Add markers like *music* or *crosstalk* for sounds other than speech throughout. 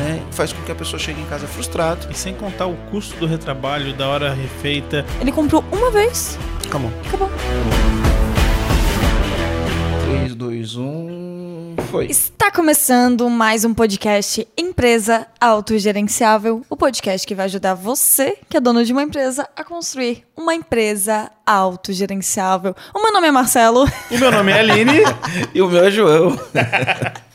né? Faz com que a pessoa chegue em casa frustrada. E sem contar o custo do retrabalho, da hora refeita. Ele comprou uma vez, Acabou. acabou. 3, 2, 1. Foi. Está começando mais um podcast Empresa Autogerenciável, o podcast que vai ajudar você, que é dono de uma empresa, a construir uma empresa autogerenciável. O meu nome é Marcelo O meu nome é Aline. *laughs* E o meu é João. *laughs*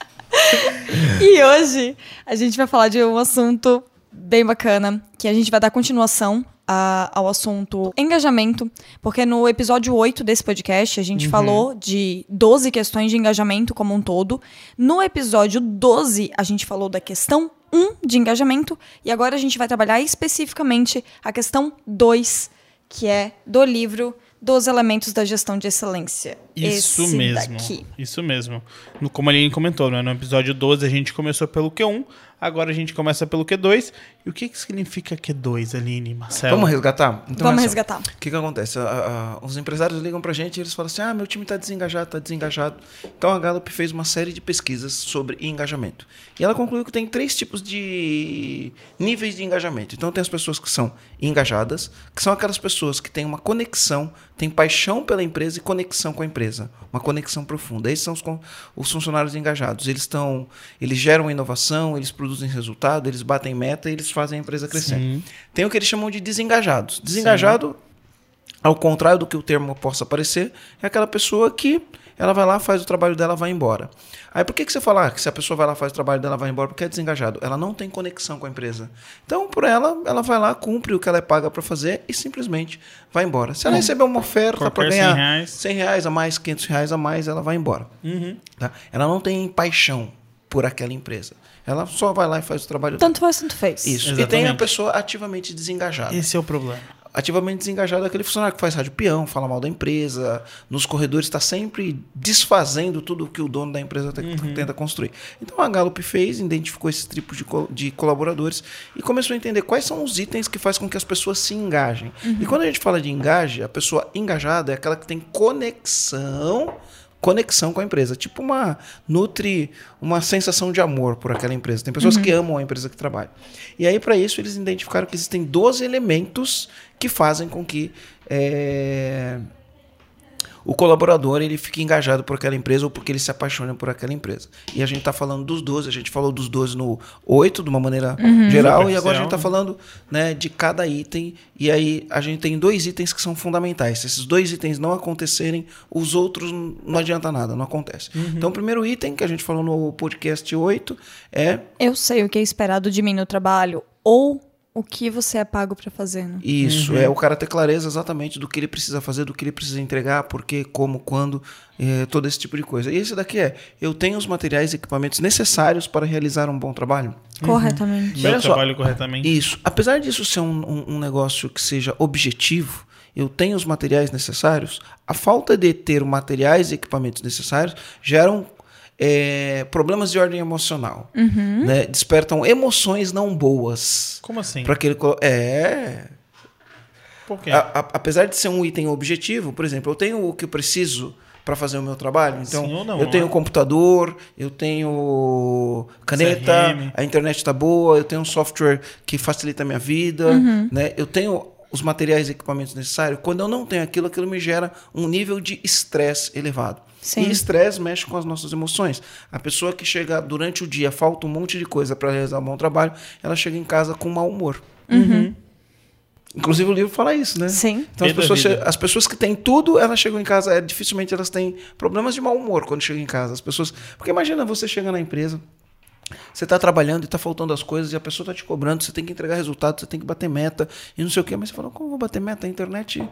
e hoje a gente vai falar de um assunto bem bacana, que a gente vai dar continuação a- ao assunto engajamento, porque no episódio 8 desse podcast a gente falou de 12 questões de engajamento como um todo. No episódio 12 a gente falou da questão 1 de engajamento e agora a gente vai trabalhar especificamente a questão 2, que é do livro dos elementos da gestão de excelência. Isso Esse mesmo. daqui. Isso mesmo. No, como a Aline comentou, né? no episódio 12 a gente começou pelo Q1, agora a gente começa pelo Q2. E o que, que significa Q2, Aline, Marcelo? Vamos resgatar? Então, Vamos é assim, resgatar. O que, que acontece? A- a- os empresários ligam pra gente e eles falam assim: ah, meu time tá desengajado, tá desengajado. Então a Gallup fez uma série de pesquisas sobre engajamento. E ela concluiu que tem três tipos de níveis de engajamento. Então tem as pessoas que são engajadas, que são aquelas pessoas que têm uma conexão, têm paixão pela empresa e conexão com a empresa. Uma conexão profunda. Esses são os, os funcionários engajados. Eles estão. Eles geram inovação, eles produzem resultado, eles batem meta e eles fazem a empresa crescer. Sim. Tem o que eles chamam de desengajados. Desengajado, ao contrário do que o termo possa parecer, é aquela pessoa que ela vai lá, faz o trabalho dela, vai embora. Aí por que, que você fala que se a pessoa vai lá, faz o trabalho dela, vai embora? Porque é desengajado. Ela não tem conexão com a empresa. Então, por ela, ela vai lá, cumpre o que ela é paga para fazer e simplesmente vai embora. Se ela receber uma oferta para ganhar 100 reais. 100 reais a mais, 500 reais a mais, ela vai embora. Uhum. Tá? Ela não tem paixão por aquela empresa. Ela só vai lá e faz o trabalho dela. Tanto faz, tanto fez. Isso. E tem a Exatamente. pessoa ativamente desengajada. Esse é o problema. Ativamente desengajado é aquele funcionário que faz rádio peão, fala mal da empresa, nos corredores está sempre desfazendo tudo que o dono da empresa te- tenta construir. Então a Gallup fez, identificou esses tipos de, co- de colaboradores e começou a entender quais são os itens que faz com que as pessoas se engajem. E quando a gente fala de engaje, a pessoa engajada é aquela que tem conexão conexão com a empresa, tipo uma nutre uma sensação de amor por aquela empresa. Tem pessoas que amam a empresa que trabalham. E aí para isso eles identificaram que existem 12 elementos que fazem com que é, o colaborador ele fique engajado por aquela empresa ou porque ele se apaixona por aquela empresa. E a gente está falando dos 12, a gente falou dos 12 no 8 de uma maneira geral e agora a gente está Superficial. falando né, de cada item e aí a gente tem dois itens que são fundamentais. Se esses dois itens não acontecerem, os outros não adianta nada, não acontece. Então o primeiro item que a gente falou no podcast 8 é Eu sei o que é esperado de mim no trabalho ou o que você é pago pra fazer. Né? Isso, é o cara ter clareza exatamente do que ele precisa fazer, do que ele precisa entregar, por quê, como, quando, eh, todo esse tipo de coisa. E esse daqui é, eu tenho os materiais e equipamentos necessários para realizar um bom trabalho. Corretamente. Meu Olha só. trabalho corretamente. Isso, apesar disso ser um, um- um negócio que seja objetivo, eu tenho os materiais necessários, a falta de ter materiais e equipamentos necessários geram eh, problemas de ordem emocional, né? despertam emoções não boas. Como assim? Para aquele é Por quê? a- a- apesar de ser um item objetivo, por exemplo, eu tenho o que eu preciso para fazer o meu trabalho. Então, Sim ou não, eu tenho né? computador, eu tenho caneta, CRM. a internet está boa, eu tenho um software que facilita a minha vida, né? Eu tenho os materiais e equipamentos necessários. Quando eu não tenho aquilo, aquilo me gera um nível de estresse elevado. Sim. E estresse mexe com as nossas emoções. A pessoa que chega durante o dia, falta um monte de coisa para realizar um bom trabalho, ela chega em casa com mau humor. Inclusive o livro fala isso, né? Sim. Então as pessoas, as pessoas que têm tudo, elas chegam em casa, é, dificilmente elas têm problemas de mau humor quando chegam em casa. As pessoas, porque imagina você chega na empresa, você está trabalhando e está faltando as coisas e a pessoa está te cobrando, você tem que entregar resultado, você tem que bater meta e não sei o quê, mas você fala, como eu vou bater meta? A internet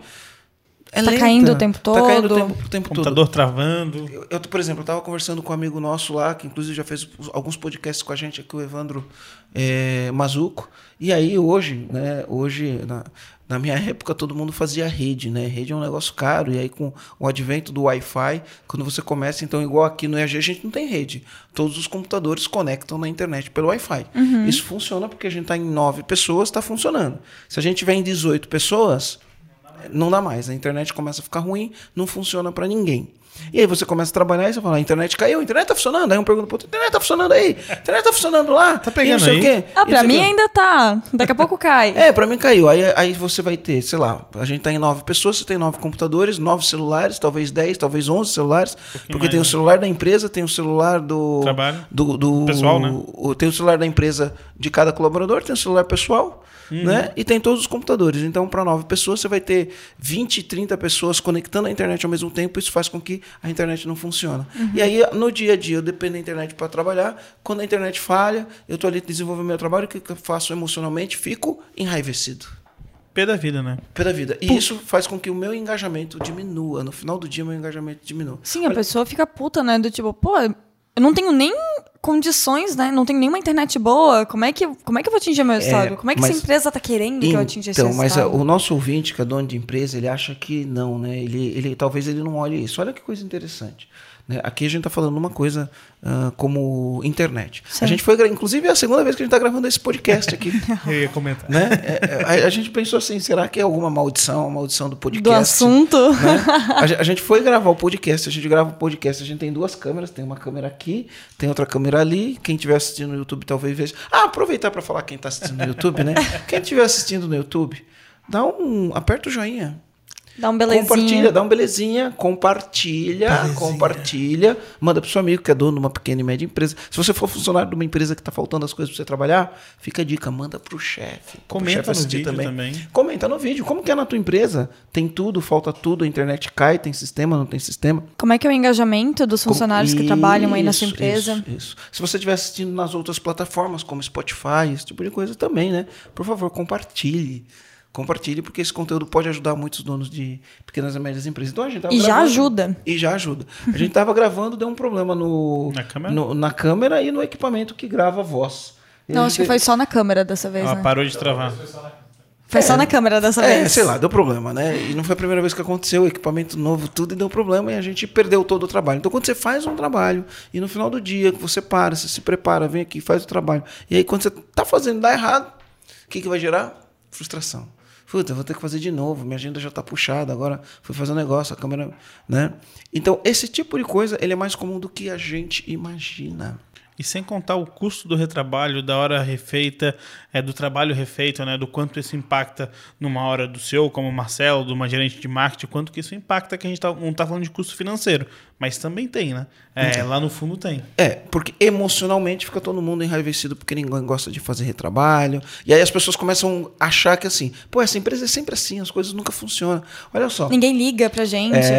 é Tá lenta. caindo o tempo Tá caindo o todo. tempo, o tempo todo. Computador travando. Eu, eu, por exemplo, eu estava conversando com um amigo nosso lá, que inclusive já fez alguns podcasts com a gente aqui, o Evandro é, Mazuco. E aí hoje, né, hoje, na, na minha *laughs* época, todo mundo fazia rede, né? Rede é um negócio caro, e aí com o advento do Wi-Fi, quando você começa, então, igual aqui no EAG, a gente não tem rede. Todos os computadores conectam na internet pelo Wi-Fi. Isso funciona porque a gente está em nove pessoas, está funcionando. Se a gente tiver em 18 pessoas, não dá mais. A internet começa a ficar ruim, não funciona para ninguém. E aí você começa a trabalhar e você fala, a internet caiu, a internet tá funcionando. Aí um pergunta pro outro, a internet tá funcionando aí, a internet tá funcionando lá. Tá pegando não sei aí? o quê. Ah, pra mim ainda tá. Daqui a pouco cai. *laughs* É, pra mim caiu. Aí, aí você vai ter, sei lá, a gente tá em nove pessoas, você tem nove computadores, nove celulares, talvez dez, talvez onze celulares. porque mais, tem o né? celular da empresa, tem o celular do. Trabalho. Do, do Pessoal, né? o- tem o celular da empresa de cada colaborador, tem o celular pessoal, Uhum. né? E tem todos os computadores. Então, para nove pessoas, você vai ter 20, 30 pessoas conectando a internet ao mesmo tempo. Isso faz com que a internet não funcione. E aí, no dia a dia, eu dependo da internet para trabalhar. Quando a internet falha, eu tô ali desenvolvendo meu trabalho, o que que eu faço emocionalmente? Fico enraivecido P da vida, né? pela vida. E isso faz com que o meu engajamento diminua. No final do dia, meu engajamento diminua. Sim, a pessoa fica puta, né? Do tipo, pô, eu não tenho nem condições, né? Não tenho nenhuma internet boa. Como é que, como é que eu vou atingir meu resultado? como é que mas- essa empresa tá querendo que eu atinja esse Então, mas a- o nosso ouvinte, que é dono de empresa, ele acha que não, né? Ele, ele, talvez ele não olhe isso. Olha que coisa interessante. Né? Aqui a gente está falando uma coisa ah, como internet. Sim. A gente foi, inclusive, é a segunda vez que a gente está gravando esse podcast aqui. *laughs* Eu ia comentar. né? É, é, a, a gente pensou assim, será que é alguma maldição, uma maldição do podcast? Do assunto. né? A, a gente foi gravar o podcast, a gente grava o podcast, a gente tem duas câmeras, tem uma câmera aqui, tem outra câmera ali. Quem estiver assistindo no YouTube talvez veja. Ah, aproveitar para falar quem está assistindo no YouTube, né? *laughs* Quem estiver assistindo no YouTube, dá um, aperta o joinha. Dá um belezinha. Compartilha, dá um belezinha, compartilha, compartilha, manda pro seu amigo que é dono de uma pequena e média empresa. Se você for funcionário de uma empresa que tá faltando as coisas para você trabalhar, fica a dica, manda pro chefe. pro Comenta chefe no assistir vídeo também. Comenta no vídeo. Como que é na tua empresa? Tem tudo, falta tudo, a internet cai, tem sistema, não tem sistema? Como é que é o engajamento dos funcionários que Como- trabalham aí na sua Isso, empresa? Isso, isso. Se você estiver assistindo nas outras plataformas, como Spotify, esse tipo de coisa também, né? Por favor, compartilhe. Compartilhe, porque esse conteúdo pode ajudar muitos donos de pequenas e médias empresas. Então a gente tava E já gravando- ajuda. E já ajuda. A gente tava gravando, deu um problema no, Na câmera? no- na câmera e no equipamento que grava a voz. Não, a acho que foi só na câmera dessa vez, Ela né? parou de travar. Foi só na câmera dessa É, vez. sei lá, deu problema, né? E não foi a primeira vez que aconteceu, equipamento novo, tudo, e deu problema e a gente perdeu todo o trabalho. Então, quando você faz um trabalho e no final do dia que você para, você se prepara, vem aqui, faz o trabalho, e aí quando você tá fazendo dá errado, o que, que vai gerar? Frustração. Puta, vou ter que fazer de novo, minha agenda já tá puxada, agora fui fazer um negócio, a câmera, né? Então, esse tipo de coisa, ele é mais comum do que a gente imagina. E sem contar o custo do retrabalho, da hora refeita, é, do trabalho refeito, né? Do quanto isso impacta numa hora do seu, como o Marcelo, de uma gerente de marketing, quanto que isso impacta, que a gente tá, não está falando de custo financeiro, mas também tem, né? É, lá no fundo tem. É, porque emocionalmente fica todo mundo enraivecido porque ninguém gosta de fazer retrabalho. E aí as pessoas começam a achar que assim, pô, essa empresa é sempre assim, as coisas nunca funcionam. Olha só. Ninguém liga pra gente. É,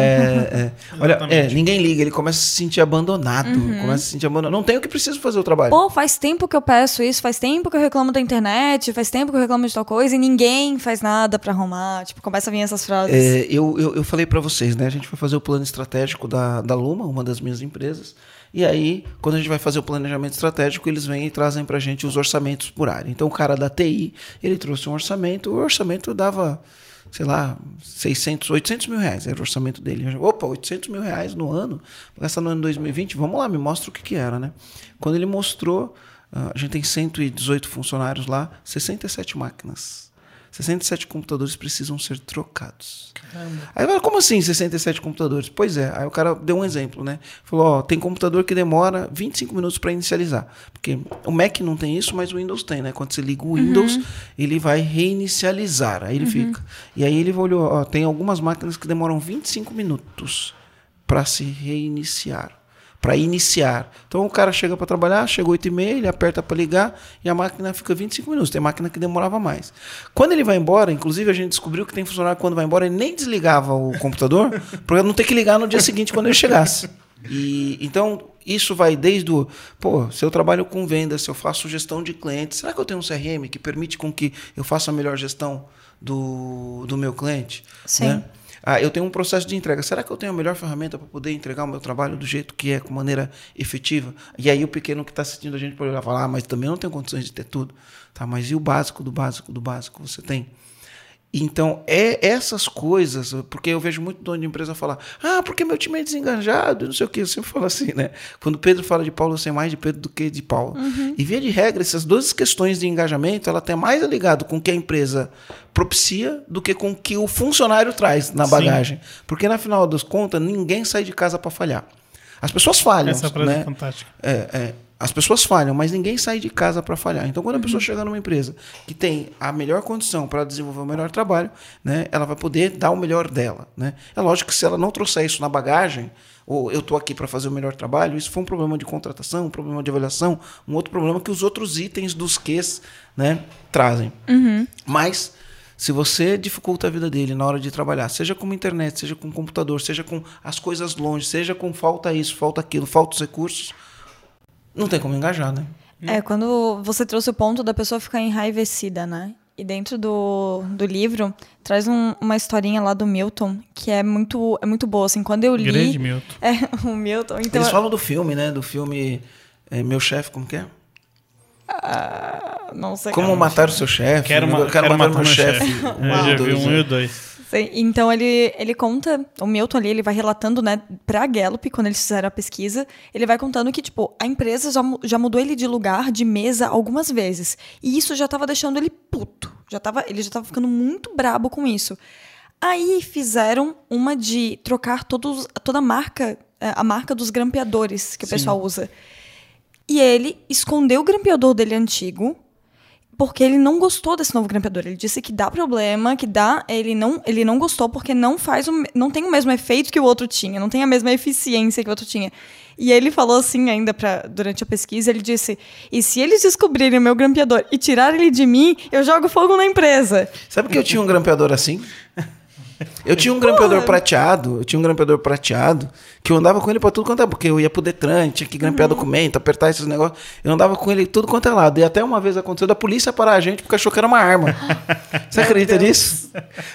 é. *laughs* Olha, é, ninguém liga, ele começa a se sentir abandonado. Uhum. Começa a se sentir abandonado. Não tem o que preciso fazer o trabalho. Pô, faz tempo que eu peço isso, faz tempo que eu reclamo da internet, faz tempo que eu reclamo de tal coisa e ninguém faz nada pra arrumar. Tipo, começa a vir essas frases. É, eu, eu, eu falei para vocês, né? A gente foi fazer o plano estratégico da, da Luma, uma das minhas empresas. E aí, quando a gente vai fazer o planejamento estratégico, eles vêm e trazem pra gente os orçamentos por área. Então, o cara da TI, ele trouxe um orçamento, o orçamento dava, sei lá, 600, 800 mil reais, era o orçamento dele. Eu, Opa, 800 mil reais no ano, gastar no ano 2020, vamos lá, me mostra o que que era, né? Quando ele mostrou, ah, a gente tem 118 funcionários lá, 67 máquinas. 67 computadores precisam ser trocados. Aí fala, como assim 67 computadores? Pois é, aí o cara deu um exemplo, né? Falou, ó, tem computador que demora 25 minutos para inicializar. Porque o Mac não tem isso, mas o Windows tem, né? Quando você liga o Windows, ele vai reinicializar, aí ele fica. E aí ele olhou, ó, tem algumas máquinas que demoram 25 minutos para se reiniciar. Para iniciar. Então o cara chega para trabalhar, chegou 8 e meia, ele aperta para ligar e a máquina fica 25 minutos. Tem máquina que demorava mais. Quando ele vai embora, inclusive a gente descobriu que tem funcionário que quando vai embora ele nem desligava o computador, *laughs* para não ter que ligar no dia seguinte quando ele chegasse. E então isso vai desde o, pô, se eu trabalho com vendas, se eu faço gestão de clientes, será que eu tenho um CRM que permite com que eu faça a melhor gestão do, do meu cliente? Sim. Né? Ah, eu tenho um processo de entrega. Será que eu tenho a melhor ferramenta para poder entregar o meu trabalho do jeito que é, com maneira efetiva? E aí o pequeno que está assistindo a gente pode olhar e falar, ah, mas também não tenho condições de ter tudo. Tá, mas e o básico do básico do básico você tem? Então, é essas coisas, porque eu vejo muito dono de empresa falar, ah, porque meu time é desenganjado, não sei o que, eu sempre falo assim, né? Quando Pedro fala de Paulo, eu sei mais de Pedro do que de Paulo. E via de regra, essas duas questões de engajamento, ela tem mais ligado com o que a empresa propicia do que com o que o funcionário traz na Sim. bagagem. Porque, na final das contas, ninguém sai de casa para falhar. As pessoas falham, Essa frase é né? fantástica. É, é. As pessoas falham, mas ninguém sai de casa para falhar. Então, quando a pessoa chega numa empresa que tem a melhor condição para desenvolver o melhor trabalho, né, ela vai poder dar o melhor dela. Né? É lógico que se ela não trouxer isso na bagagem, ou eu estou aqui para fazer o melhor trabalho, isso foi um problema de contratação, um problema de avaliação, um outro problema que os outros itens dos Qs né, trazem. Mas se você dificulta a vida dele na hora de trabalhar, seja com internet, seja com computador, seja com as coisas longe, seja com falta isso, falta aquilo, falta os recursos, não tem como engajar, né? É, quando você trouxe o ponto da pessoa ficar enraivecida, né? E dentro do, do livro, traz um- uma historinha lá do Milton, que é muito, é muito boa, assim, quando eu li... Grande Milton. É, *laughs* o Milton, então... Eles falam do filme, né? Do filme é, Meu Chefe, como que é? Não sei Como matar o seu chefe. Quero, ma Eu quero, matar, o meu chefe. É, Um, já dois, vi um né? e o dois. Sim, Então ele, ele conta, o Milton ali, ele vai relatando, né, pra Gallup, quando eles fizeram a pesquisa, ele vai contando que, tipo, a empresa já, já mudou ele de lugar, de mesa, algumas vezes. E isso já tava deixando ele puto. Já tava, ele já tava ficando muito brabo com isso. Aí fizeram uma de trocar todos, toda a marca, eh, a marca dos grampeadores que o pessoal usa. E ele escondeu o grampeador dele antigo, porque ele não gostou desse novo grampeador. Ele disse que dá problema, que dá, ele não, ele não gostou porque não faz o, não tem o mesmo efeito que o outro tinha, não tem a mesma eficiência que o outro tinha. E ele falou assim ainda pra, durante a pesquisa, ele disse: "E se eles descobrirem o meu grampeador e tirarem ele de mim, eu jogo fogo na empresa". Sabe que eu tinha um grampeador assim? *laughs* *laughs* Eu tinha um grampeador prateado, eu tinha um grampeador prateado, que eu andava com ele pra tudo quanto é, porque eu ia pro Detran, tinha que grampear documento, apertar esses negócios. Eu andava com ele tudo quanto é lado. E até uma vez aconteceu da polícia parar a gente porque achou que era uma arma. *laughs* Você acredita nisso?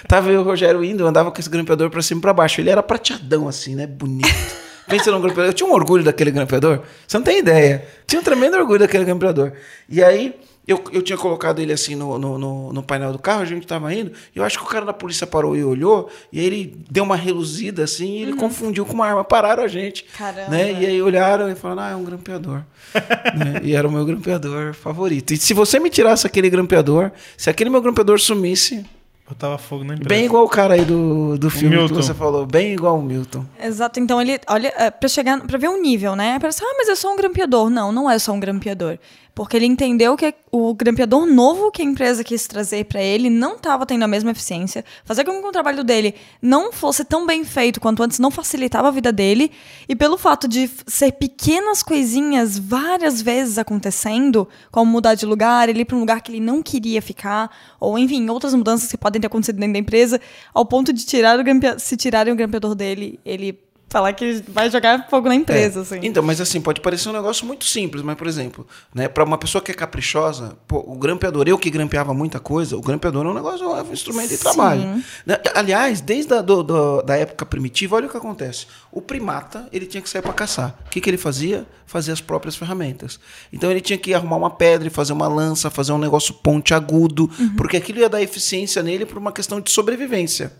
Tava eu e o Rogério indo, eu andava com esse grampeador pra cima e pra baixo. Ele era prateadão assim, né? Bonito. *laughs* Pensa num grampeador. Eu tinha um orgulho daquele grampeador. Você não tem ideia. Tinha um tremendo orgulho daquele grampeador. E aí, eu, eu tinha colocado ele assim no, no, no- no painel do carro, a gente tava indo. E eu acho que o cara da polícia parou e olhou. E aí ele deu uma reluzida assim e ele confundiu com uma arma. Pararam a gente. Caramba. Né? E aí olharam e falaram: Ah, é um grampeador. *laughs* Né? E era o meu grampeador favorito. E se você me tirasse aquele grampeador, se aquele meu grampeador sumisse. Botava fogo na empresa. Bem igual o cara aí do, do filme que Milton. você falou, bem igual o Milton. Exato, então ele, olha, é, pra chegar, pra ver o nível, né? Parece, ah, mas é só um grampeador. Não, não é só um grampeador. Porque ele entendeu que o grampeador novo que a empresa quis trazer pra ele não estava tendo a mesma eficiência. Fazer com que o trabalho dele não fosse tão bem feito quanto antes não facilitava a vida dele. E pelo fato de ser pequenas coisinhas várias vezes acontecendo, como mudar de lugar, ele ir pra um lugar que ele não queria ficar, ou enfim, outras mudanças que podem ter acontecido dentro da empresa, ao ponto de tirar o se tirarem o grampeador dele, ele falar que vai jogar fogo na empresa, É. assim. Então, mas assim, pode parecer um negócio muito simples, mas, por exemplo, né, para uma pessoa que é caprichosa, pô, o grampeador, eu que grampeava muita coisa, o grampeador é um negócio, é um instrumento de Sim. trabalho. Né? Aliás, desde a do- do- da época primitiva, olha o que acontece. O primata, ele tinha que sair para caçar. O que, que ele fazia? Fazia as próprias ferramentas. Então, ele tinha que arrumar uma pedra, e fazer uma lança, fazer um negócio ponte agudo, porque aquilo ia dar eficiência nele por uma questão de sobrevivência.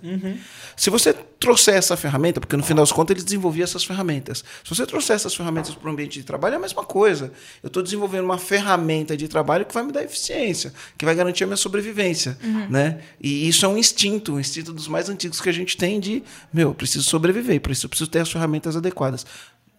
Se você trouxer essa ferramenta, porque no final das contas ele desenvolvia essas ferramentas. Se você trouxer essas ferramentas para o ambiente de trabalho, é a mesma coisa. Eu estou desenvolvendo uma ferramenta de trabalho que vai me dar eficiência, que vai garantir a minha sobrevivência. Né? E isso é um instinto, um instinto dos mais antigos que a gente tem de, meu, eu preciso sobreviver, por isso eu preciso ter as ferramentas adequadas.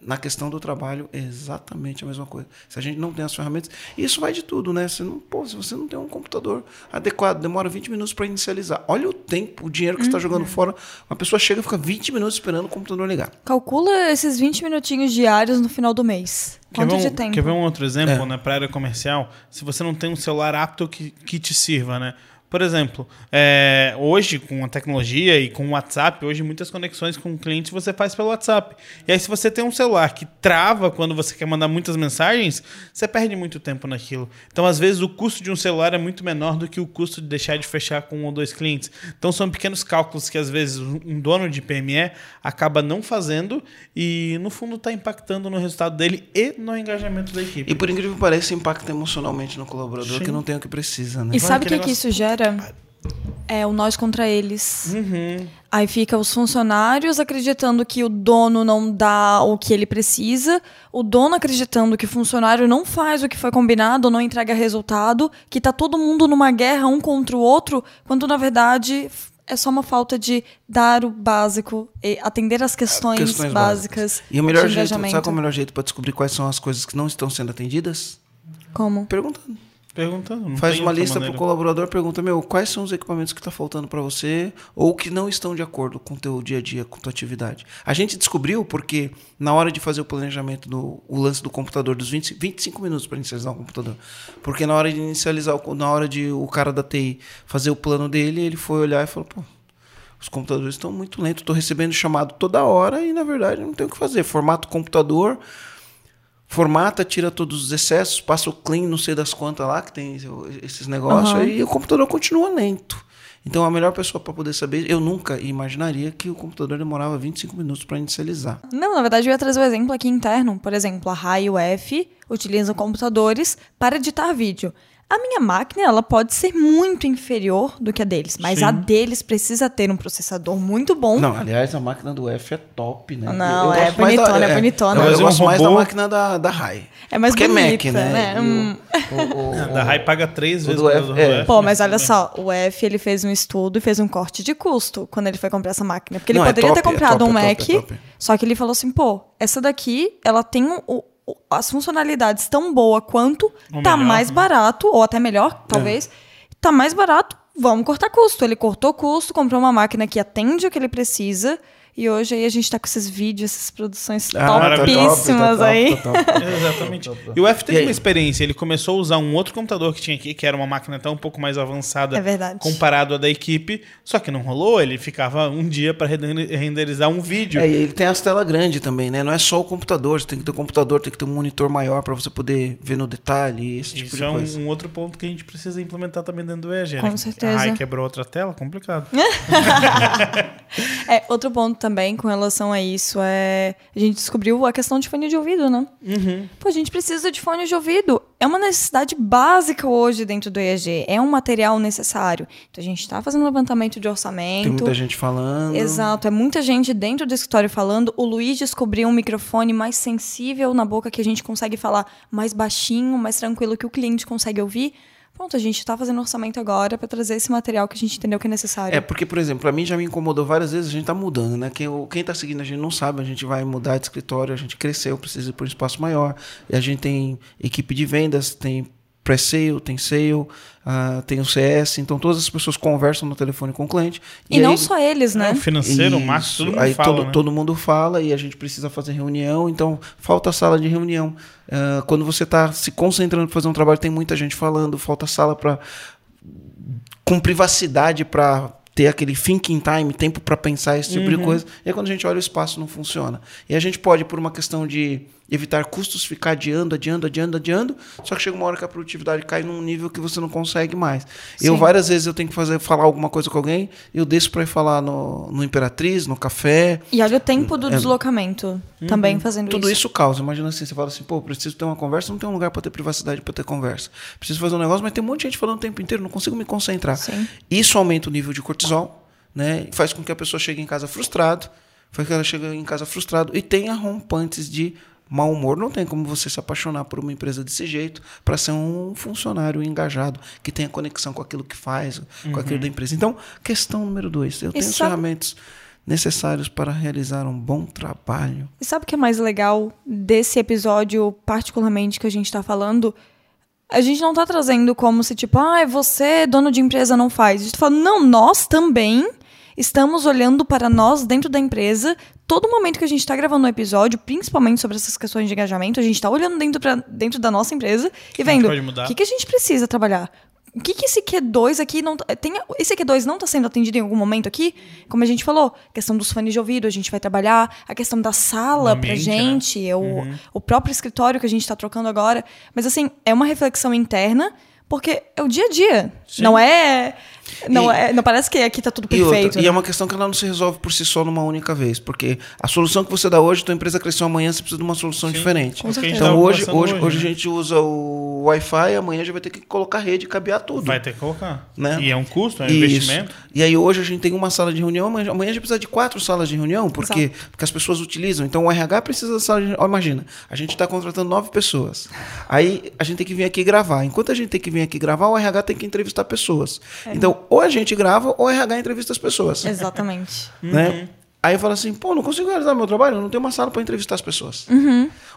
Na questão do trabalho, é exatamente a mesma coisa. Se a gente não tem as ferramentas, isso vai de tudo, né? Você não, pô, se você não tem um computador adequado, demora 20 minutos para inicializar. Olha o tempo, o dinheiro que você está jogando fora. Uma pessoa chega e fica 20 minutos esperando o computador ligar. Calcula esses 20 minutinhos diários no final do mês. Quer Quanto ver, de um, tempo? quer ver um outro exemplo, É. né, para área comercial? Se você não tem um celular apto que, que te sirva, né? Por exemplo, é, hoje com a tecnologia e com o WhatsApp, hoje muitas conexões com clientes você faz pelo WhatsApp. E aí se você tem um celular que trava quando você quer mandar muitas mensagens, você perde muito tempo naquilo. Então às vezes o custo de um celular é muito menor do que o custo de deixar de fechar com um ou dois clientes. Então são pequenos cálculos que às vezes um dono de PME acaba não fazendo e no fundo está impactando no resultado dele e no engajamento da equipe. E por incrível que pareça, impacta emocionalmente no colaborador Sim. que não tem o que precisa, né? E sabe o que, que isso gera? É o nós contra eles. Uhum. Aí fica os funcionários acreditando que o dono não dá o que ele precisa, o dono acreditando que o funcionário não faz o que foi combinado, não entrega resultado, que tá todo mundo numa guerra um contra o outro, quando na verdade é só uma falta de dar o básico, e atender as questões, Questões básicas. E o melhor jeito, sabe qual é o melhor jeito para descobrir quais são as coisas que não estão sendo atendidas? Como? Perguntando. Perguntando. Faz uma lista pro maneira. colaborador, pergunta, meu, quais são os equipamentos que tá faltando para você ou que não estão de acordo com o teu dia a dia, com tua atividade. A gente descobriu porque na hora de fazer o planejamento do o lance do computador dos 20, 25 minutos para inicializar o computador. Porque na hora de inicializar, o- na hora de o cara da TI fazer o plano dele, ele foi olhar e falou, pô, os computadores estão muito lentos, estou recebendo chamado toda hora e na verdade não tem o que fazer. Formata o computador, formata, tira todos os excessos, passa o clean, não sei das quantas lá, que tem esses negócios, Aham. e o computador continua lento. Então a melhor pessoa para poder saber, eu nunca imaginaria que o computador demorava 25 minutos para inicializar. Não, na verdade eu ia trazer o exemplo aqui interno. Por exemplo, a RAI e o F utilizam computadores para editar vídeo. A minha máquina, ela pode ser muito inferior do que a deles, mas Sim. a deles precisa ter um processador muito bom. Não, aliás, a máquina do F é top, né? Não, Eu é gosto mais bonitona, é bonitona. Eu, é um gosto mais da máquina da, da Rai. É mais Porque bonita, é Mac, né? né? O- Hum. o- o- Ah, Da Rai paga três o vezes do o F- valor do é. F, Pô, né? mas olha só, o F ele fez um estudo e fez um corte de custo quando ele foi comprar essa máquina. Porque ele Não, é poderia ter top, é comprado top, um é Mac, é só que ele falou assim, pô, essa daqui, ela tem o- o- as funcionalidades tão boa quanto, Ou tá melhor, mais né? barato, ou até melhor, talvez, tá mais barato, vamos cortar custo. Ele cortou custo, comprou uma máquina que atende o que ele precisa, e hoje aí a gente tá com esses vídeos, essas produções Ah, tá top, topíssimas tá top, aí. tá top. Exatamente. E o F teve uma experiência, ele começou a usar um outro computador que tinha aqui, que era uma máquina até um pouco mais avançada É verdade. comparado à da equipe, só que não rolou, ele ficava um dia para renderizar um vídeo. É, e ele tem as telas grandes também, né? Não é só o computador, você tem que ter um computador, tem que ter um monitor maior para você poder ver no detalhe, esse tipo Isso de é um, coisa. um outro ponto que a gente precisa implementar também dentro do EG. Com né? certeza. Ai, quebrou outra tela, complicado. *laughs* *laughs* É, outro ponto também com relação a isso é. A gente descobriu a questão de fone de ouvido, né? Uhum. Pô, a gente precisa de fone de ouvido. É uma necessidade básica hoje dentro do EAG. É um material necessário. Então a gente está fazendo levantamento de orçamento. Tem muita gente falando. Exato, é muita gente dentro do escritório falando. O Luiz descobriu um microfone mais sensível na boca que a gente consegue falar mais baixinho, mais tranquilo que o cliente consegue ouvir. Pronto, a gente está fazendo orçamento agora para trazer esse material que a gente entendeu que é necessário. É, porque, por exemplo, pra mim já me incomodou várias vezes, a gente tá mudando, né? Quem, o- quem tá seguindo a gente não sabe, a gente vai mudar de escritório, a gente cresceu, precisa ir para um espaço maior. A gente tem equipe de vendas, tem pré-sale, tem sale, ah, tem o CS, então todas as pessoas conversam no telefone com o cliente. e não aí- só eles, né? É, o financeiro, o marketing, todo mundo Aí fala, todo, né? todo mundo fala e a gente precisa fazer reunião, então falta sala de reunião. Ah, quando você está se concentrando para fazer um trabalho, tem muita gente falando, falta sala para com privacidade para ter aquele thinking time, tempo para pensar esse tipo de Uhum. coisa. E aí quando a gente olha o espaço não funciona. E a gente pode por uma questão de evitar custos ficar adiando, adiando, adiando, adiando, só que chega uma hora que a produtividade cai num nível que você não consegue mais. Eu Sim. várias vezes eu tenho que fazer falar alguma coisa com alguém, eu desço para ir falar no, no Imperatriz, no café, E olha o tempo do É. deslocamento também fazendo tudo isso. isso causa. Imagina assim, você fala assim, pô, preciso ter uma conversa, não tem um lugar para ter privacidade para ter conversa. Preciso fazer um negócio, mas tem um monte de gente falando o tempo inteiro, não consigo me concentrar. Sim. Isso aumenta o nível de cortisol, né? Faz com que a pessoa chegue em casa frustrado, faz com que ela chegue em casa frustrado e tenha rompantes de mau humor. Não tem como você se apaixonar por uma empresa desse jeito para ser um funcionário engajado, que tenha conexão com aquilo que faz, com aquilo da empresa. Então, questão número dois, eu tenho os sabe- ferramentas necessários para realizar um bom trabalho. E sabe o que é mais legal desse episódio, particularmente, que a gente tá falando? A gente não tá trazendo como se, tipo, ah, você, dono de empresa, não faz. A gente tá falando, não, nós também estamos olhando para nós dentro da empresa. Todo momento que a gente tá gravando um episódio, principalmente sobre essas questões de engajamento, a gente tá olhando dentro, pra, dentro da nossa empresa e vendo o que, que a gente precisa trabalhar. O que, que esse Q2 aqui não. tá- Tem, esse Q2 não está sendo atendido em algum momento aqui? Como a gente falou, questão dos fones de ouvido, a gente vai trabalhar, a questão da sala ambiente, né? gente, é o, o próprio escritório que a gente está trocando agora. Mas assim, é uma reflexão interna, porque é o dia a dia. Sim. Não é. Não, E- é, não parece que aqui tá tudo E, outra, perfeito. e né? é uma questão que ela não se resolve por si só numa única vez, porque a solução que você dá hoje, tua empresa cresceu amanhã, você precisa de uma solução diferente. É gente certeza. tava Então hoje, hoje, hoje, né? a gente usa o Wi-Fi, amanhã já vai ter que colocar rede e cabear tudo. Vai ter que colocar. Né? E é um custo, é um Isso. investimento. E aí hoje a gente tem uma sala de reunião, amanhã amanhã a gente precisa de quatro salas de reunião, porque, porque as pessoas utilizam. Então o RH precisa da sala de reunião. Imagina, a gente está contratando nove pessoas. Aí a gente tem que vir aqui gravar. Enquanto a gente tem que vir aqui gravar, o RH tem que entrevistar pessoas. É. Então, ou a gente grava, ou o RH entrevista as pessoas. Exatamente. Né? Aí eu falo assim, pô, não consigo realizar meu trabalho, eu não tenho uma sala para entrevistar as pessoas.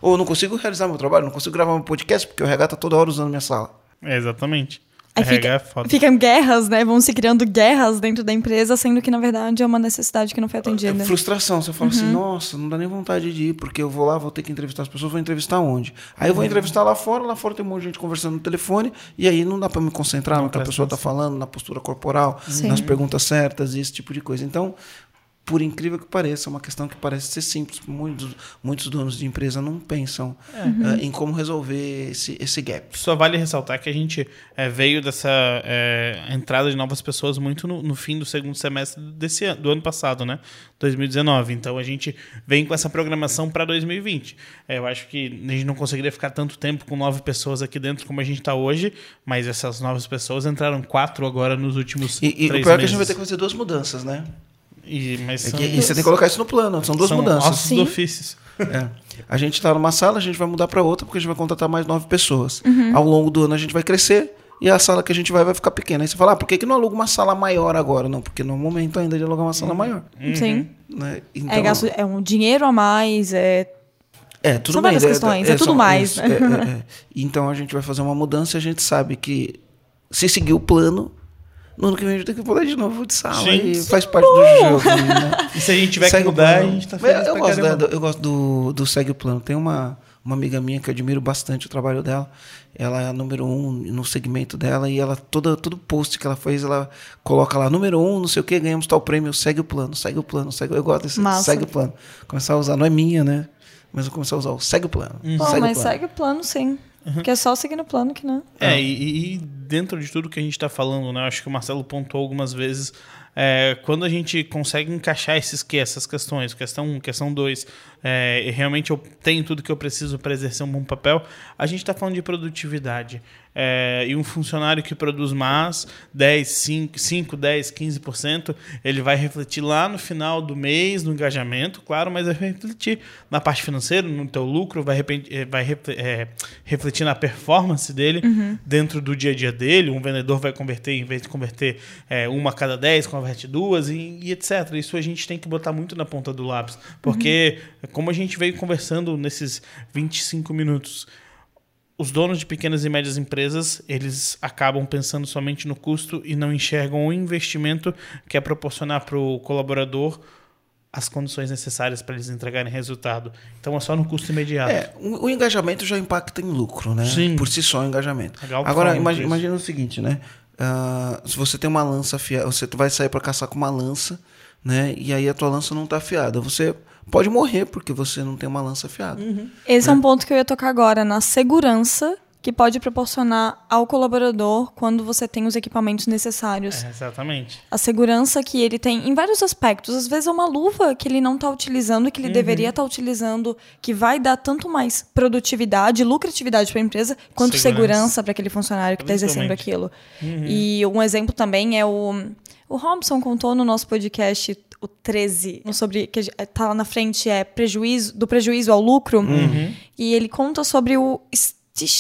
Ou não consigo realizar meu trabalho, não consigo gravar meu podcast, porque o RH tá toda hora usando minha sala. É, exatamente. Aí RH fica, é foda. ficam guerras, né? Vão se criando guerras dentro da empresa, sendo que, na verdade, é uma necessidade que não foi É atendida. frustração. Você fala Uhum. assim, nossa, não dá nem vontade de ir, porque eu vou lá, vou ter que entrevistar as pessoas, vou entrevistar onde? Aí eu vou entrevistar lá fora, lá fora tem um monte de gente conversando no telefone, e aí não dá para me concentrar no que a pessoa tá falando, na postura corporal, Sim. nas perguntas certas e esse tipo de coisa. Então, por incrível que pareça, é uma questão que parece ser simples. Muitos, muitos donos de empresa não pensam eh, em como resolver esse, esse gap. Só vale ressaltar que a gente é, veio dessa é, entrada de novas pessoas muito no, no fim do segundo semestre desse ano, do ano passado, né? 2019. Então a gente vem com essa programação para 2020. É, eu acho que a gente não conseguiria ficar tanto tempo com nove pessoas aqui dentro como a gente está hoje, mas essas novas pessoas entraram quatro agora nos últimos E, e o três pior é que a meses. gente vai ter que fazer duas mudanças, né? E, mas É que- e você tem que colocar isso no plano, são duas são mudanças. ossos Sim. do ofício. É. A gente está numa sala, a gente vai mudar para outra, porque a gente vai contratar mais nove pessoas. Uhum. Ao longo do ano a gente vai crescer e a sala que a gente vai vai ficar pequena. Aí você fala, ah, por que, que não aluga uma sala maior agora? Não, porque no é momento ainda de alugar uma sala maior. Sim. Né? Então, É, gasto, é um dinheiro a mais, é é, tudo São bem. várias questões, é tudo são- mais, isso, né? é, é, é. Então a gente vai fazer uma mudança e a gente sabe que se seguir o plano, no ano que vem a gente tem que pular de novo de sala. Sim. E faz parte do jogo. Né? *laughs* E se a gente tiver Segue que o mudar, a gente tá Eu- feliz eu, pra gosto, da- eu gosto do, do Segue o Plano. Tem uma, uma amiga minha que eu admiro bastante o trabalho dela. Ela é a número um no segmento dela e ela, toda, todo post que ela fez, ela coloca lá, número um, não sei o que, ganhamos tal prêmio, segue o plano, segue o plano, segue Eu gosto desse Massa. segue o plano. Começar a usar, não é minha, né? Mas eu começar a usar o segue o plano. Bom, segue mas o plano. segue o plano, sim. Porque é só seguir no plano que não. É, e, e dentro de tudo que a gente está falando, né? Acho que o Marcelo pontuou algumas vezes. é, quando a gente consegue encaixar esses, que- essas questões, questão 1, questão 2, é, e realmente eu tenho tudo que eu preciso para exercer um bom papel, a gente está falando de produtividade. É, e um funcionário que produz mais, 10, 5, 5 10, 15%, ele vai refletir lá no final do mês, no engajamento, claro, mas vai refletir na parte financeira, no teu lucro, vai, eh, vai eh, refletir na performance dele dentro do dia a dia dele. Um vendedor vai converter, em vez de converter eh, uma a cada 10, converte duas e, e etc. Isso a gente tem que botar muito na ponta do lápis, porque como a gente veio conversando nesses 25 minutos, os donos de pequenas e médias empresas, eles acabam pensando somente no custo e não enxergam o investimento que é proporcionar para o colaborador as condições necessárias para eles entregarem resultado. Então é só no custo imediato. É, o, engajamento já impacta em lucro, né? Sim. Por si só o engajamento. Legal, Agora, fala imagi- disso. imagina o seguinte, né? Ah, se você tem uma lança afiada, você vai sair para caçar com uma lança, né? E aí a tua lança não tá afiada. Você pode morrer porque você não tem uma lança afiada. Esse é um ponto que eu ia tocar agora, na segurança que pode proporcionar ao colaborador quando você tem os equipamentos necessários. É, exatamente. A segurança que ele tem em vários aspectos. Às vezes é uma luva que ele não está utilizando, que ele deveria estar utilizando, que vai dar tanto mais produtividade, lucratividade para a empresa, quanto Segurança. segurança para aquele funcionário que está exercendo aquilo. E um exemplo também é o. O Robson contou no nosso podcast o 13, sobre que tá lá na frente é prejuízo do prejuízo ao lucro. E ele conta sobre o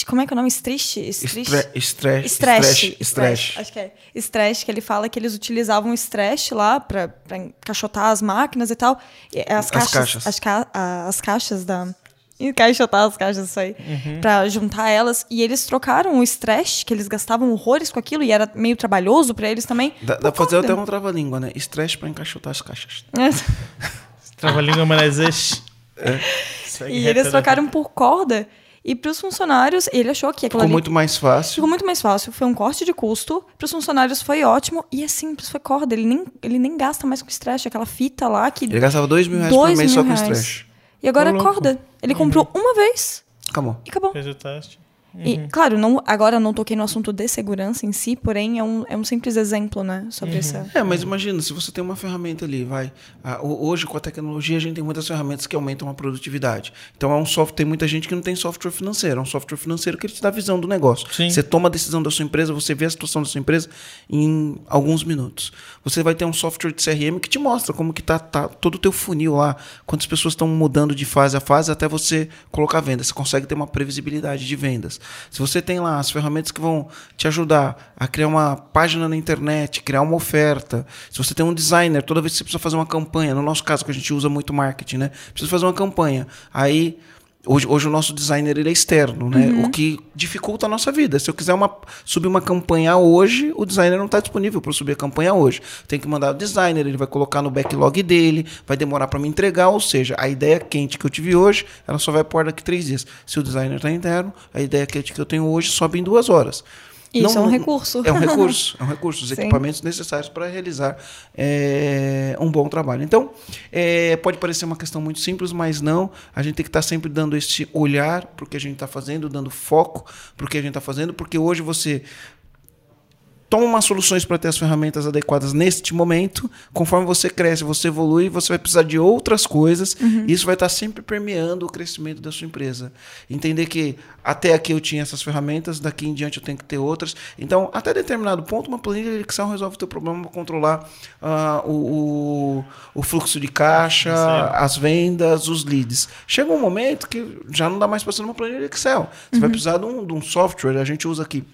como é que é o nome? Estre- Estresse. Estresse. Estresse. Acho que é. Estresse, que ele fala que eles utilizavam estresse lá pra, pra encaixotar as máquinas e tal. E as, caixas, caixas. As, ca- a- as caixas da. *laughs* Encaixotar as caixas, isso aí. Pra juntar elas. E eles trocaram o estresse, que eles gastavam horrores com aquilo, e era meio trabalhoso pra eles também. Dá, dá pra fazer até um trava-língua, né? Estresse para encaixotar as caixas. *laughs* Trava-língua Menezes. Segue e eles da- trocaram por corda. E pros funcionários, ele achou que aquilo Ficou ali muito mais fácil. Ficou muito mais fácil. Foi um corte de custo. Para os funcionários foi ótimo. E é simples, foi corda. Ele nem, ele nem gasta mais com estresse. Aquela fita lá que. Ele gastava dois mil reais dois por mês só com estresse. E agora Ô, é louco. corda. Ele comprou uma vez Acabou. e acabou. Fez o teste. E, claro, não, agora eu não toquei no assunto de segurança em si, porém é um, é um simples exemplo, né? Sobre essa. É, mas imagina, se você tem uma ferramenta ali, vai. ah, ho- hoje, com a tecnologia, a gente tem muitas ferramentas que aumentam a produtividade. Então, é um software, tem muita gente que não tem software financeiro. É um software financeiro que ele te dá a visão do negócio. Sim. Você toma a decisão da sua empresa, você vê a situação da sua empresa em alguns minutos. Você vai ter um software de CRM que te mostra como que tá, tá todo o teu funil lá, quantas pessoas estão mudando de fase a fase até você colocar venda. Você consegue ter uma previsibilidade de vendas. Se você tem lá as ferramentas que vão te ajudar a criar uma página na internet, criar uma oferta. Se você tem um designer, toda vez que você precisa fazer uma campanha, no nosso caso que a gente usa muito marketing, né? Precisa fazer uma campanha. Aí Hoje, hoje o nosso designer ele é externo, né? O que dificulta a nossa vida. Se eu quiser uma, subir uma campanha hoje, o designer não está disponível para subir a campanha hoje. Tem que mandar o designer, ele vai colocar no backlog dele, vai demorar para me entregar. Ou seja, a ideia quente que eu tive hoje, ela só vai pôr daqui três dias. Se o designer está interno, a ideia quente que eu tenho hoje sobe em duas horas. Isso é um recurso. É um recurso, *laughs* é um recurso, os Sim. equipamentos necessários para realizar é, um bom trabalho. Então, é, pode parecer uma questão muito simples, mas não. A gente tem que estar sempre dando esse olhar para o que a gente está fazendo, dando foco para o que a gente está fazendo, porque hoje você toma umas soluções para ter as ferramentas adequadas neste momento. Conforme você cresce, você evolui, você vai precisar de outras coisas. E isso vai estar sempre permeando o crescimento da sua empresa. Entender que até aqui eu tinha essas ferramentas, daqui em diante eu tenho que ter outras. Então, até determinado ponto, uma planilha de Excel resolve o teu problema para controlar ah, o, o, o fluxo de caixa, Certo. as vendas, os leads. Chega um momento que já não dá mais para ser uma planilha de Excel. Você vai precisar de um, de um software, a gente usa aqui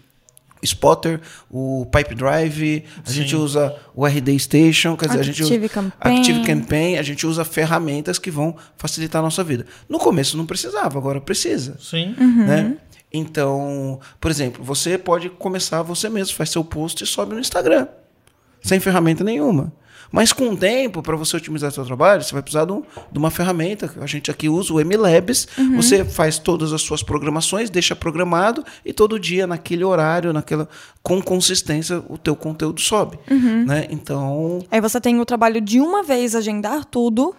Spotter, o Pipe Drive, a Sim. gente usa o RD Station, quer dizer, a gente usa Active Campaign. Active Campaign, a gente usa ferramentas que vão facilitar a nossa vida. No começo não precisava, agora precisa. Sim. Né? Então, por exemplo, você pode começar você mesmo, faz seu post e sobe no Instagram, sem ferramenta nenhuma. Mas com o tempo, para você otimizar seu trabalho, você vai precisar de, um- de uma ferramenta. A gente aqui usa o MLabs. Você faz todas as suas programações, deixa programado e todo dia, naquele horário, naquela, com consistência, o teu conteúdo sobe. Né? Então, Aí você tem o trabalho de uma vez agendar tudo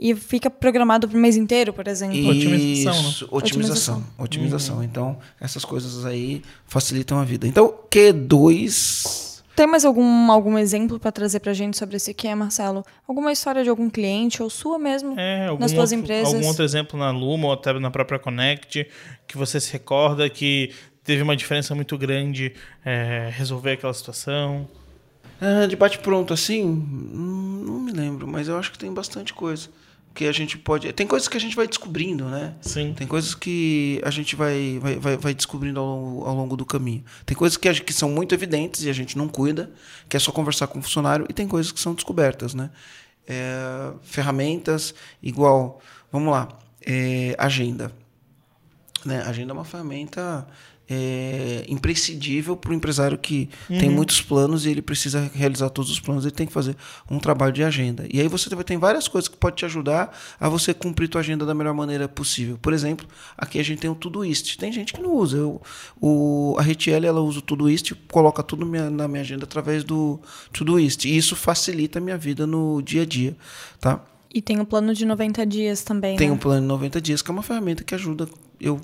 e fica programado pro mês inteiro, por exemplo. Otimização, né? Isso, otimização. Otimização. Otimização. Então, essas coisas aí facilitam a vida. Então, Q2. Tem mais algum, algum exemplo para trazer pra gente sobre esse que, Marcelo? Alguma história de algum cliente ou sua mesmo É, algum nas suas outro, empresas? Algum outro exemplo na Luma ou até na própria Connect que você se recorda que teve uma diferença muito grande é, resolver aquela situação? Ah, de bate-pronto, assim, hum, não me lembro, mas eu acho que tem bastante coisa. Que a gente pode. Tem coisas que a gente vai descobrindo, né? Sim. Tem coisas que a gente vai, vai, vai, vai descobrindo ao longo, ao longo do caminho. Tem coisas que, a que são muito evidentes e a gente não cuida, que é só conversar com o funcionário, e tem coisas que são descobertas, né? É, ferramentas, igual, vamos lá, é, agenda. Né? Agenda é uma ferramenta é, imprescindível para o empresário que tem muitos planos e ele precisa realizar todos os planos, ele tem que fazer um trabalho de agenda. E aí você tem várias coisas que podem te ajudar a você cumprir tua agenda da melhor maneira possível. Por exemplo, aqui a gente tem o Todoist. Tem gente que não usa. Eu, o, a Retiel, ela usa o Todoist, coloca tudo minha- na minha agenda através do Todoist. E isso facilita a minha vida no dia a dia, tá? E tem o plano de 90 dias também, Tem né? um plano de 90 dias, que é uma ferramenta que ajuda eu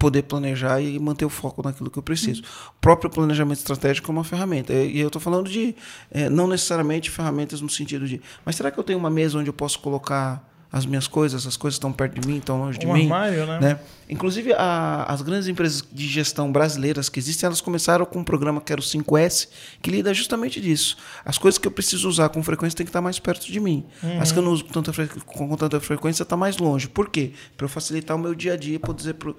poder planejar e manter o foco naquilo que eu preciso. O próprio planejamento estratégico é uma ferramenta. E eu estou falando de, eh, não necessariamente ferramentas no sentido de, mas será que eu tenho uma mesa onde eu posso colocar as minhas coisas, as coisas estão perto de mim, estão longe de Um mim? armário, né? né? Inclusive, a- as grandes empresas de gestão brasileiras que existem, elas começaram com um programa que era o 5S, que lida justamente disso. As coisas que eu preciso usar com frequência têm que estar mais perto de mim. As que eu não uso com tanta, com tanta frequência estão mais longe. Por quê? Para eu facilitar o meu dia a dia e poder, pro-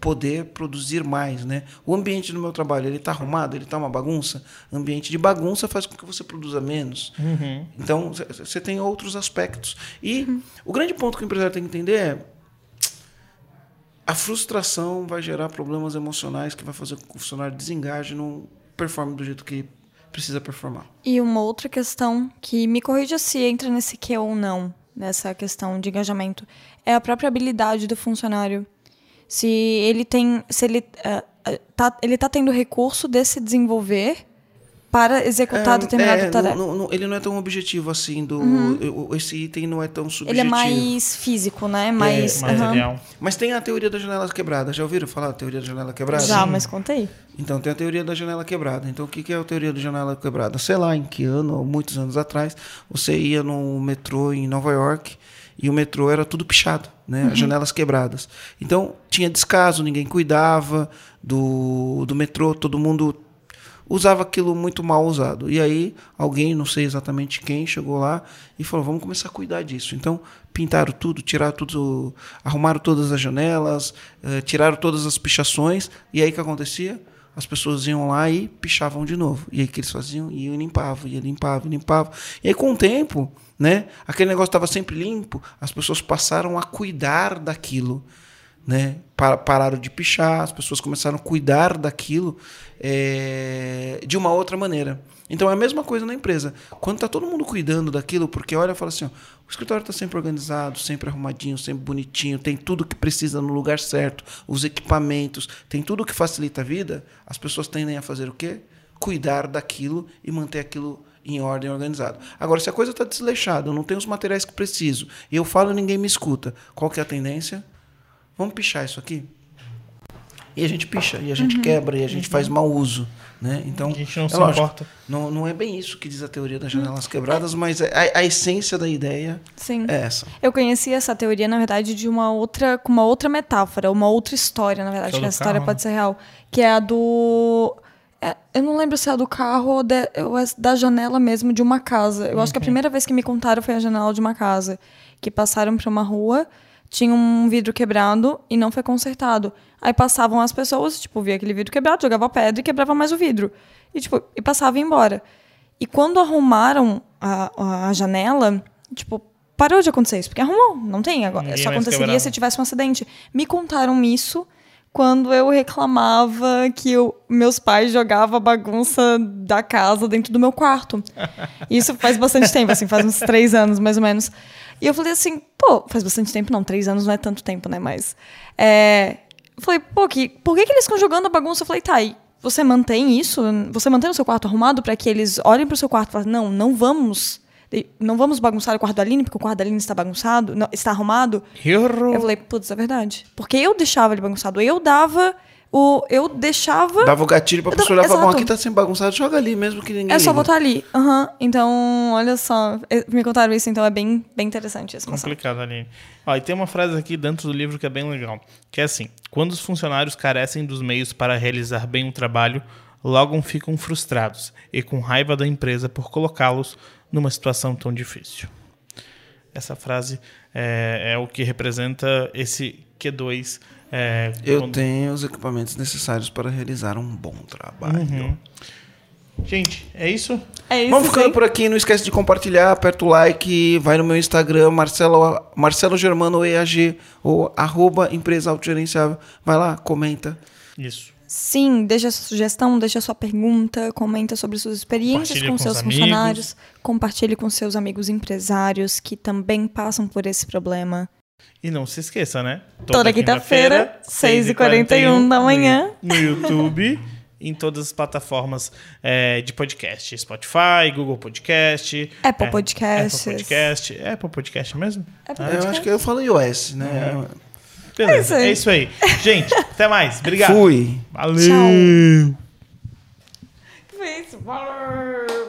poder produzir mais. Né? O ambiente do meu trabalho, ele está arrumado? Ele está uma bagunça? Ambiente de bagunça faz com que você produza menos. Uhum. Então, você tem outros aspectos. E o grande ponto que o empresário tem que entender é a frustração vai gerar problemas emocionais que vai fazer com que o funcionário desengaje e não performe do jeito que precisa performar. E uma outra questão que me corrija se entra nesse que ou não, nessa questão de engajamento, é a própria habilidade do funcionário. Se ele tem, se ele ah, tá, ele tá tendo recurso de se desenvolver para executar É, determinada é, tarefa. não- não- ele não é tão objetivo assim do. o- Esse item não é tão subjetivo. Ele é mais físico, né? Mais. Mais aham. real. Mas tem a teoria da janela quebrada. Já ouviram falar da teoria da janela quebrada? Já, mas conta aí. Então, tem a teoria da janela quebrada. Então, o que que é a teoria da janela quebrada? Sei lá, em que ano, ou muitos anos atrás, você ia no metrô em Nova York e o metrô era tudo pichado, né? As janelas quebradas. Então, tinha descaso, ninguém cuidava do, do metrô, todo mundo usava aquilo muito mal usado. E aí, alguém, não sei exatamente quem, chegou lá e falou: vamos começar a cuidar disso. Então, pintaram tudo, tiraram tudo, arrumaram todas as janelas, eh, tiraram todas as pichações. E aí, o que acontecia? As pessoas iam lá e pichavam de novo. E aí, o que eles faziam? Iam e limpavam, iam limpavam, limpavam. E aí, com o tempo, né, aquele negócio estava sempre limpo, as pessoas passaram a cuidar daquilo né? Pa- Pararam de pichar, as pessoas começaram a cuidar daquilo é, de uma outra maneira. Então é a mesma coisa na empresa. Quando está todo mundo cuidando daquilo, porque olha e fala assim: ó, o escritório está sempre organizado, sempre arrumadinho, sempre bonitinho, tem tudo que precisa no lugar certo, os equipamentos, tem tudo que facilita a vida, as pessoas tendem a fazer o quê? Cuidar daquilo e manter aquilo em ordem organizado. Agora, se a coisa está desleixada, eu não tenho os materiais que preciso, e eu falo e ninguém me escuta, qual que é a tendência? Vamos pichar isso aqui? E a gente picha, e a gente quebra, e a gente faz mau uso. Né? Então, A gente não é se lógico, importa. Não, não é bem isso que diz a teoria das janelas quebradas, mas é- a, a essência da ideia Sim. é essa. Eu conheci essa teoria, na verdade, de uma outra, com uma outra metáfora, uma outra história, na verdade, Que é essa história carro, pode ser real. Que é a do. é, eu não lembro se é a do carro ou, de- ou é da janela mesmo de uma casa. Eu acho que a primeira vez que me contaram foi a janela de uma casa. Que passaram por uma rua, tinha um vidro quebrado e não foi consertado. Aí passavam as pessoas, tipo, via aquele vidro quebrado, jogava pedra e quebrava mais o vidro. E, tipo, e passava e embora. E quando arrumaram a, a janela, tipo, parou de acontecer isso. Porque arrumou, não tem agora. Ninguém Só aconteceria quebrava. se tivesse um acidente. Me contaram isso quando eu reclamava que eu- meus pais jogavam a bagunça da casa dentro do meu quarto. *laughs* Isso faz bastante tempo, assim, faz uns três anos, mais ou menos. E eu falei assim, pô, faz bastante tempo, não, três anos não é tanto tempo, né? Mas. É, eu falei, pô, que, por que, que eles ficam jogando a bagunça? Eu falei, tá, e você mantém isso? Você mantém o seu quarto arrumado para que eles olhem pro seu quarto e falem, não, não vamos. Não vamos bagunçar o quarto da Aline, porque o quarto da Aline está bagunçado, não, está arrumado. Errou. Eu falei, putz, é verdade. Porque eu deixava ele bagunçado. Eu dava o. Eu deixava. Dava o gatilho pra pessoa olhar e falar, bom, aqui tá sendo bagunçado, joga ali mesmo que ninguém É só liga. botar ali. Aham. Então, olha só. eh, Me contaram isso, então é bem, bem interessante essa noção. Complicado, Aline. Ó, e tem uma frase aqui dentro do livro que é bem legal, que é assim: quando os funcionários carecem dos meios para realizar bem o trabalho, logo ficam frustrados e com raiva da empresa por colocá-los numa situação tão difícil. Essa frase é, é o que representa esse Q2. É, Eu quando- tenho os equipamentos necessários para realizar um bom trabalho. Uhum. Gente, é isso? É isso. Vamos ficando sim. por aqui. Não esquece de compartilhar, aperta o like, vai no meu Instagram, Marcelo, Marcelo Germano EAG, ou arroba empresa autogerenciável. Vai lá, comenta. Isso. Sim, deixa sua sugestão, deixa sua pergunta, comenta sobre suas experiências com, com seus os funcionários, compartilhe com seus amigos empresários que também passam por esse problema. E não se esqueça, né? Toda quinta-feira, 6h41 da manhã. No, no YouTube, em todas as plataformas é, de podcast. Spotify, Google Podcast. Apple é, Podcasts. Apple Podcast. É Apple Podcast mesmo? Apple É, eu acho que eu falei iOS, né? Beleza, É isso é aí. isso aí. Gente, até mais. Obrigado. Fui. Valeu. Tchau. Isso, valeu.